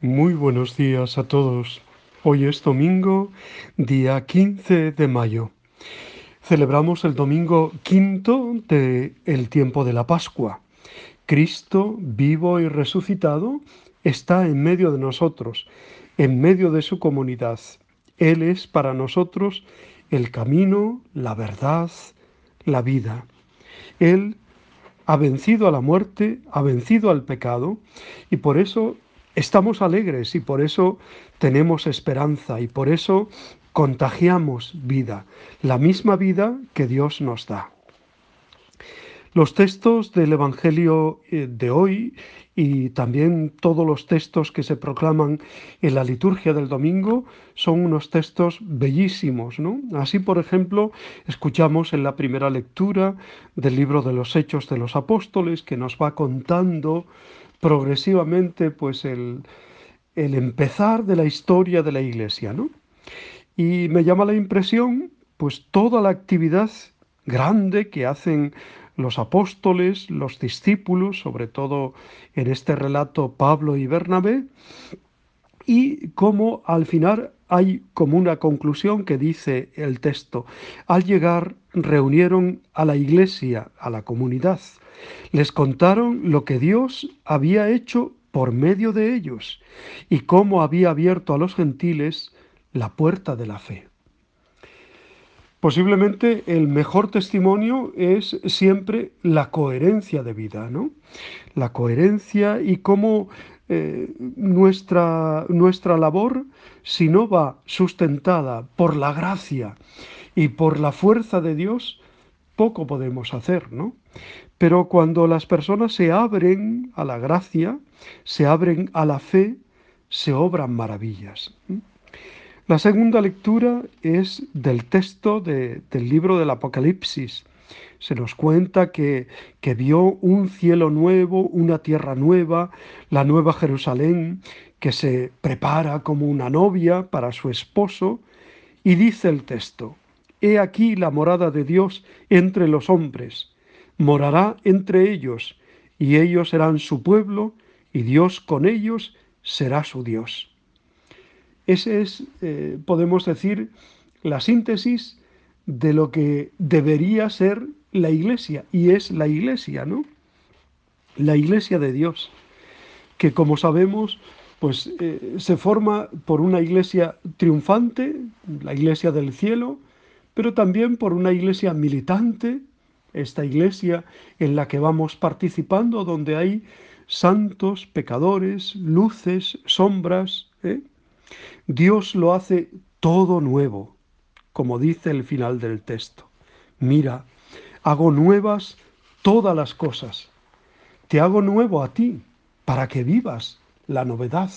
Muy buenos días a todos. Hoy es domingo, día 15 de mayo. Celebramos el domingo quinto del el tiempo de la Pascua. Cristo, vivo y resucitado, está en medio de nosotros, en medio de su comunidad. Él es para nosotros el camino, la verdad, la vida. Él ha vencido a la muerte, ha vencido al pecado y por eso estamos alegres y por eso tenemos esperanza y por eso contagiamos vida, la misma vida que Dios nos da. Los textos del Evangelio eh, de hoy y también todos los textos que se proclaman en la liturgia del domingo son unos textos bellísimos, ¿no? Así, por ejemplo, escuchamos en la primera lectura del libro de los Hechos de los Apóstoles que nos va contando progresivamente pues el, el empezar de la historia de la iglesia, ¿no? Y me llama la impresión pues toda la actividad grande que hacen los apóstoles, los discípulos, sobre todo en este relato Pablo y Bernabé, y cómo al final hay como una conclusión que dice el texto, al llegar reunieron a la iglesia, a la comunidad, les contaron lo que Dios había hecho por medio de ellos y cómo había abierto a los gentiles la puerta de la fe. Posiblemente el mejor testimonio es siempre la coherencia de vida, ¿no? La coherencia y cómo eh, nuestra, nuestra labor, si no va sustentada por la gracia y por la fuerza de Dios, poco podemos hacer, ¿no? Pero cuando las personas se abren a la gracia, se abren a la fe, se obran maravillas. La segunda lectura es del texto del libro del Apocalipsis. Se nos cuenta que, que vio un cielo nuevo, una tierra nueva, la nueva Jerusalén, que se prepara como una novia para su esposo, y dice el texto, He aquí la morada de Dios entre los hombres, morará entre ellos, y ellos serán su pueblo, y Dios con ellos será su Dios. Ese es, eh, podemos decir, la síntesis de lo que debería ser la iglesia, y es la iglesia, ¿no? La iglesia de Dios, que como sabemos, pues eh, se forma por una iglesia triunfante, la iglesia del cielo, pero también por una iglesia militante, esta iglesia en la que vamos participando, donde hay santos, pecadores, luces, sombras. ¿eh? Dios lo hace todo nuevo, como dice el final del texto. Mira, hago nuevas todas las cosas. Te hago nuevo a ti, para que vivas la novedad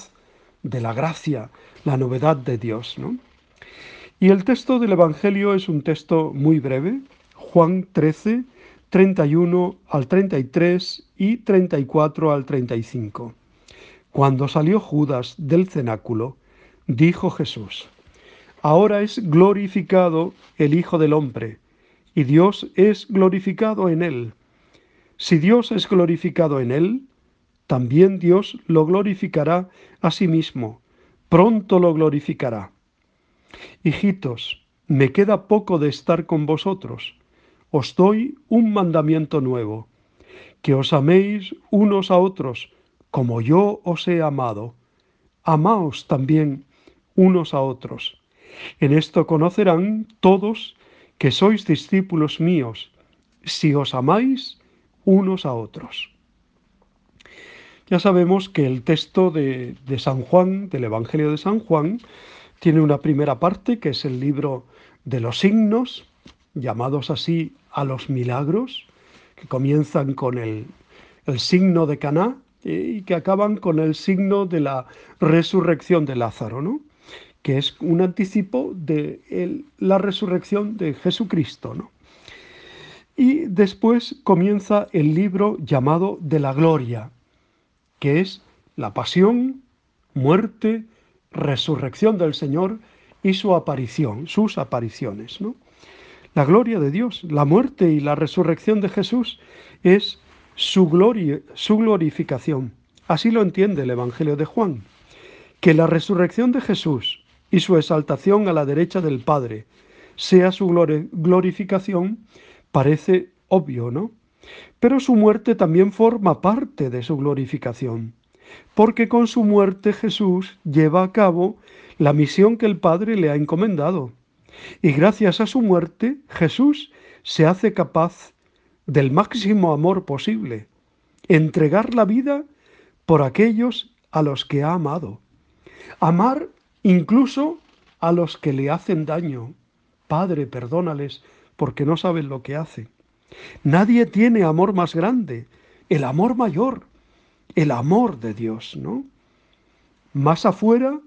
de la gracia, la novedad de Dios. ¿no? Y el texto del Evangelio es un texto muy breve, Juan 13, 31 al 33 y 34 al 35. Cuando salió Judas del cenáculo, dijo Jesús, Ahora es glorificado el Hijo del Hombre, y Dios es glorificado en él. Si Dios es glorificado en él, también Dios lo glorificará a sí mismo, pronto lo glorificará. Hijitos, me queda poco de estar con vosotros os doy un mandamiento nuevo, que os améis unos a otros como yo os he amado. Amaos también unos a otros. En esto conocerán todos que sois discípulos míos, si os amáis unos a otros. Ya sabemos que el texto de, San Juan, del Evangelio de San Juan, tiene una primera parte que es el libro de los signos, llamados así a los milagros, que comienzan con el, signo de Caná y que acaban con el signo de la resurrección de Lázaro, ¿no? Que es un anticipo de la resurrección de Jesucristo. ¿no? Y después comienza el libro llamado de la gloria, que es la pasión, muerte, resurrección del Señor y su aparición, sus apariciones. ¿no? La gloria de Dios, la muerte y la resurrección de Jesús es su gloria, su glorificación. Así lo entiende el Evangelio de Juan. Que la resurrección de Jesús y su exaltación a la derecha del Padre sea su glorificación parece obvio, ¿no? Pero su muerte también forma parte de su glorificación, porque con su muerte Jesús lleva a cabo la misión que el Padre le ha encomendado. Y gracias a su muerte, Jesús se hace capaz del máximo amor posible, entregar la vida por aquellos a los que ha amado. Amar incluso a los que le hacen daño. Padre, perdónales porque no saben lo que hacen. Nadie tiene amor más grande, el amor mayor, el amor de Dios, ¿no? Más afuera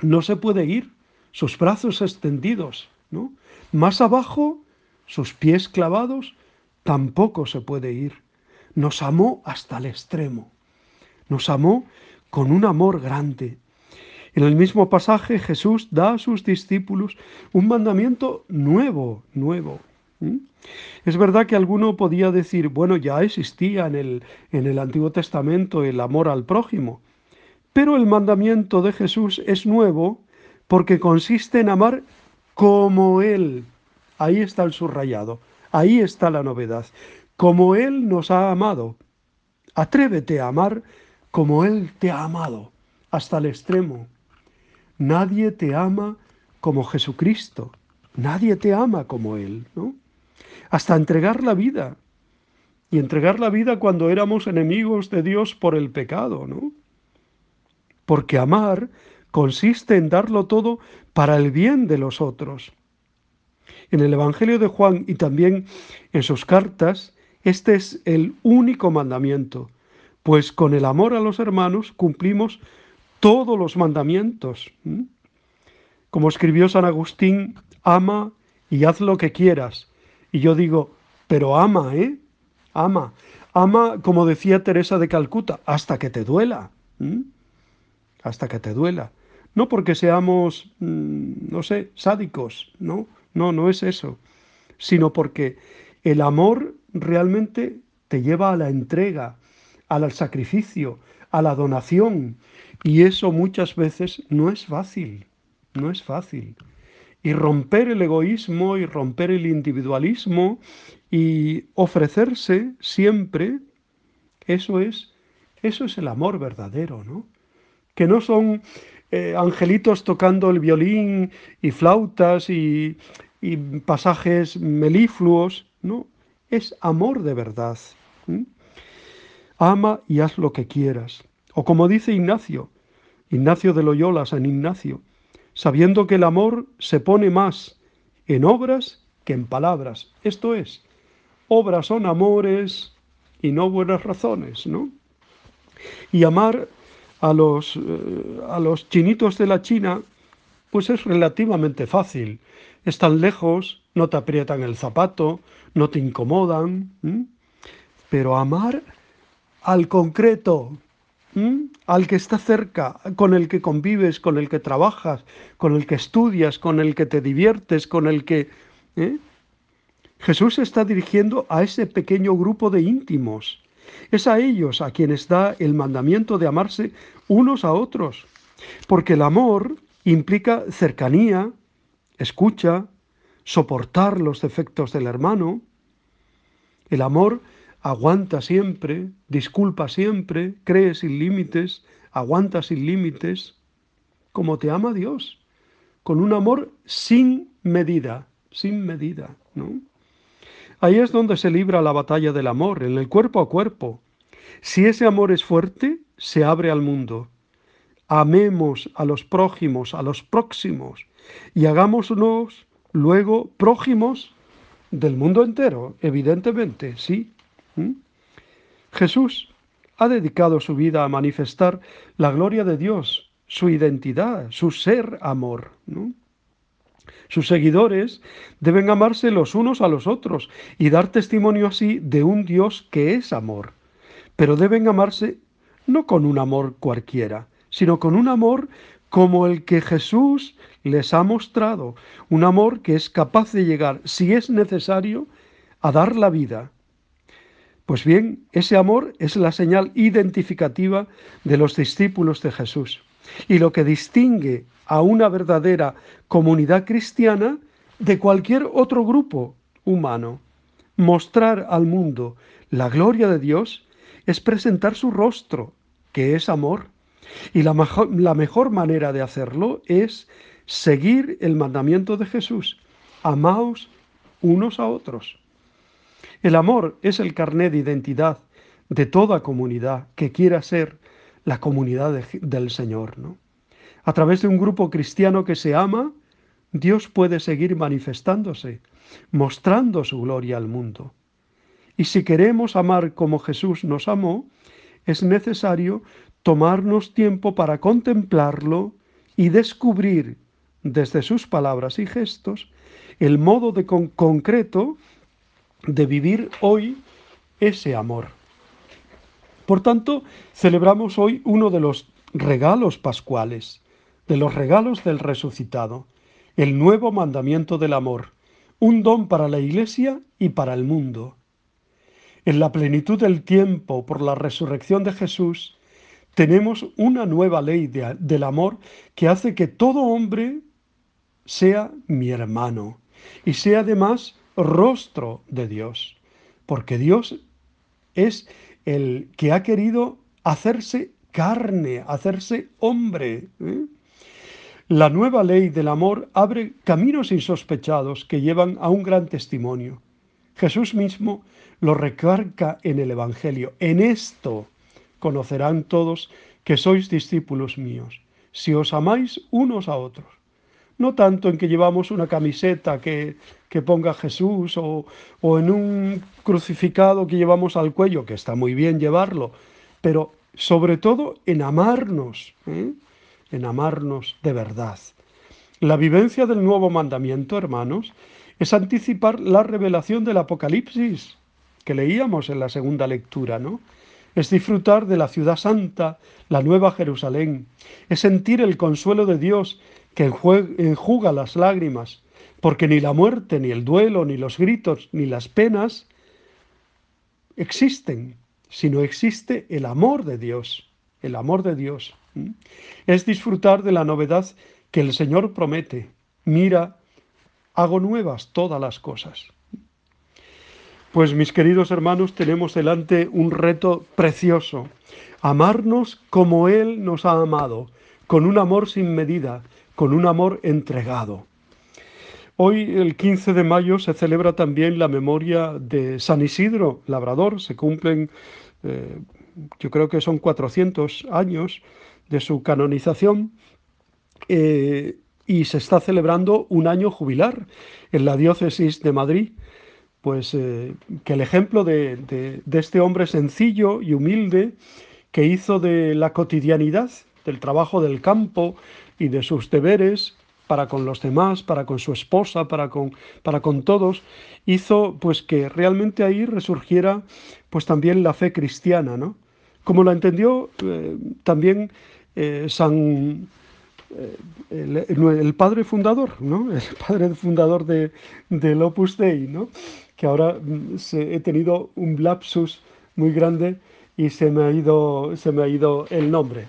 no se puede ir, sus brazos extendidos, ¿no? Más abajo, sus pies clavados, tampoco se puede ir. Nos amó hasta el extremo. Nos amó con un amor grande. En el mismo pasaje Jesús da a sus discípulos un mandamiento nuevo, nuevo. Es verdad que alguno podía decir, bueno, ya existía en el, en el Antiguo Testamento el amor al prójimo, pero el mandamiento de Jesús es nuevo porque consiste en amar como Él. Ahí está el subrayado, ahí está la novedad. Como Él nos ha amado. Atrévete a amar como Él te ha amado, hasta el extremo. Nadie te ama como Jesucristo. Nadie te ama como Él, ¿no? hasta entregar la vida. Y entregar la vida cuando éramos enemigos de Dios por el pecado, ¿no? Porque amar consiste en darlo todo para el bien de los otros. En el Evangelio de Juan y también en sus cartas, este es el único mandamiento, pues con el amor a los hermanos cumplimos todos los mandamientos. Como escribió San Agustín, ama y haz lo que quieras, y yo digo, pero ama, ¿eh? Ama. Ama, como decía Teresa de Calcuta, hasta que te duela. Hasta que te duela. No porque seamos, mm, no sé, sádicos, ¿no? No, no es eso. Sino porque el amor realmente te lleva a la entrega, al sacrificio, a la donación. Y eso muchas veces no es fácil. No es fácil y romper el egoísmo y romper el individualismo y ofrecerse siempre, eso es, eso es el amor verdadero, ¿no? Que no son eh, angelitos tocando el violín y flautas y, y pasajes melifluos, ¿no? Es amor de verdad. Ama y haz lo que quieras. O como dice Ignacio, Ignacio de Loyola, San Ignacio, sabiendo que el amor se pone más en obras que en palabras. Esto es, obras son amores y no buenas razones, ¿no? Y amar a los, eh, a los chinitos de la China, pues es relativamente fácil. Están lejos, no te aprietan el zapato, no te incomodan. Pero amar al concreto, al que está cerca, con el que convives, con el que trabajas, con el que estudias, con el que te diviertes, con el que... ¿eh? Jesús está dirigiendo a ese pequeño grupo de íntimos. Es a ellos a quienes da el mandamiento de amarse unos a otros, porque el amor implica cercanía, escucha, soportar los defectos del hermano. El amor aguanta siempre, disculpa siempre, cree sin límites, aguanta sin límites, como te ama Dios, con un amor sin medida, sin medida, ¿no? Ahí es donde se libra la batalla del amor, en el cuerpo a cuerpo. Si ese amor es fuerte, se abre al mundo. Amemos a los prójimos, a los próximos, y hagámonos luego prójimos del mundo entero, evidentemente, sí, ¿Mm? Jesús ha dedicado su vida a manifestar la gloria de Dios, su identidad, su ser amor. Sus seguidores deben amarse los unos a los otros y dar testimonio así de un Dios que es amor. Pero deben amarse no con un amor cualquiera, sino con un amor como el que Jesús les ha mostrado, un amor que es capaz de llegar, si es necesario, a dar la vida pues bien, ese amor es la señal identificativa de los discípulos de Jesús. y lo que distingue a una verdadera comunidad cristiana de cualquier otro grupo humano. Mostrar al mundo la gloria de Dios es presentar su rostro, que es amor. Y la mejor, manera de hacerlo es seguir el mandamiento de Jesús. Amaos unos a otros. El amor es el carné de identidad de toda comunidad que quiera ser la comunidad del Señor. ¿no? A través de un grupo cristiano que se ama, Dios puede seguir manifestándose, mostrando su gloria al mundo. Y si queremos amar como Jesús nos amó, es necesario tomarnos tiempo para contemplarlo y descubrir desde sus palabras y gestos el modo de concreto de vivir hoy ese amor. Por tanto, celebramos hoy uno de los regalos pascuales, de los regalos del resucitado, el nuevo mandamiento del amor, un don para la Iglesia y para el mundo. En la plenitud del tiempo, por la resurrección de Jesús, tenemos una nueva ley del amor que hace que todo hombre sea mi hermano y sea además rostro de Dios, porque Dios es el que ha querido hacerse carne, hacerse hombre. ¿eh? La nueva ley del amor abre caminos insospechados que llevan a un gran testimonio. Jesús mismo lo recarga en el Evangelio. En esto conocerán todos que sois discípulos míos, si os amáis unos a otros. No tanto en que llevamos una camiseta que, que ponga Jesús o, o en un crucificado que llevamos al cuello, que está muy bien llevarlo, pero sobre todo en amarnos. ¿eh? en amarnos de verdad. La vivencia del nuevo mandamiento, hermanos, es anticipar la revelación del Apocalipsis que leíamos en la segunda lectura, ¿no? Es disfrutar de la ciudad santa, la nueva Jerusalén, es sentir el consuelo de Dios que enjuga las lágrimas, porque ni la muerte, ni el duelo, ni los gritos, ni las penas existen, sino existe el amor de Dios, el amor de Dios. Es disfrutar de la novedad que el Señor promete. Mira, hago nuevas todas las cosas. Pues mis queridos hermanos, tenemos delante un reto precioso. Amarnos como Él nos ha amado, con un amor sin medida, con un amor entregado. Hoy, el 15 de mayo, se celebra también la memoria de San Isidro, labrador. Se cumplen, eh, yo creo que son 400 años de su canonización eh, y se está celebrando un año jubilar en la diócesis de Madrid. Pues eh, que el ejemplo de, de este hombre sencillo y humilde que hizo de la cotidianidad, del trabajo del campo y de sus deberes para con los demás, para con su esposa, para con, para con todos, hizo pues que realmente ahí resurgiera pues también la fe cristiana, ¿no? Como la entendió eh, también eh, San, eh, el, padre fundador, ¿no? el padre fundador de, del Opus Dei, ¿no? que ahora mm, he tenido un lapsus muy grande y se me ha ido, se me ha ido el nombre.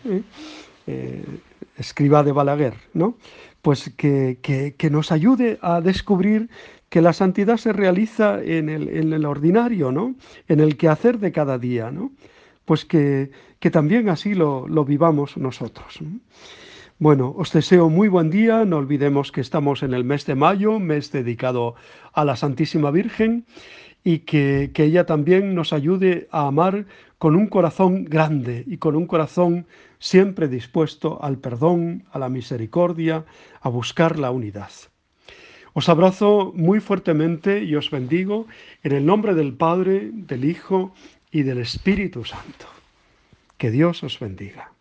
escriba de Balaguer, ¿no? Pues que, que, nos ayude a descubrir que la santidad se realiza en el, en el ordinario, ¿no? En el quehacer de cada día, ¿no? pues que, también así lo, lo vivamos nosotros. Bueno, os deseo muy buen día, no olvidemos que estamos en el mes de mayo, mes dedicado a la Santísima Virgen, y que, que, ella también nos ayude a amar con un corazón grande y con un corazón siempre dispuesto al perdón, a la misericordia, a buscar la unidad. Os abrazo muy fuertemente y os bendigo en el nombre del Padre, del Hijo y del Espíritu Santo. Que Dios os bendiga.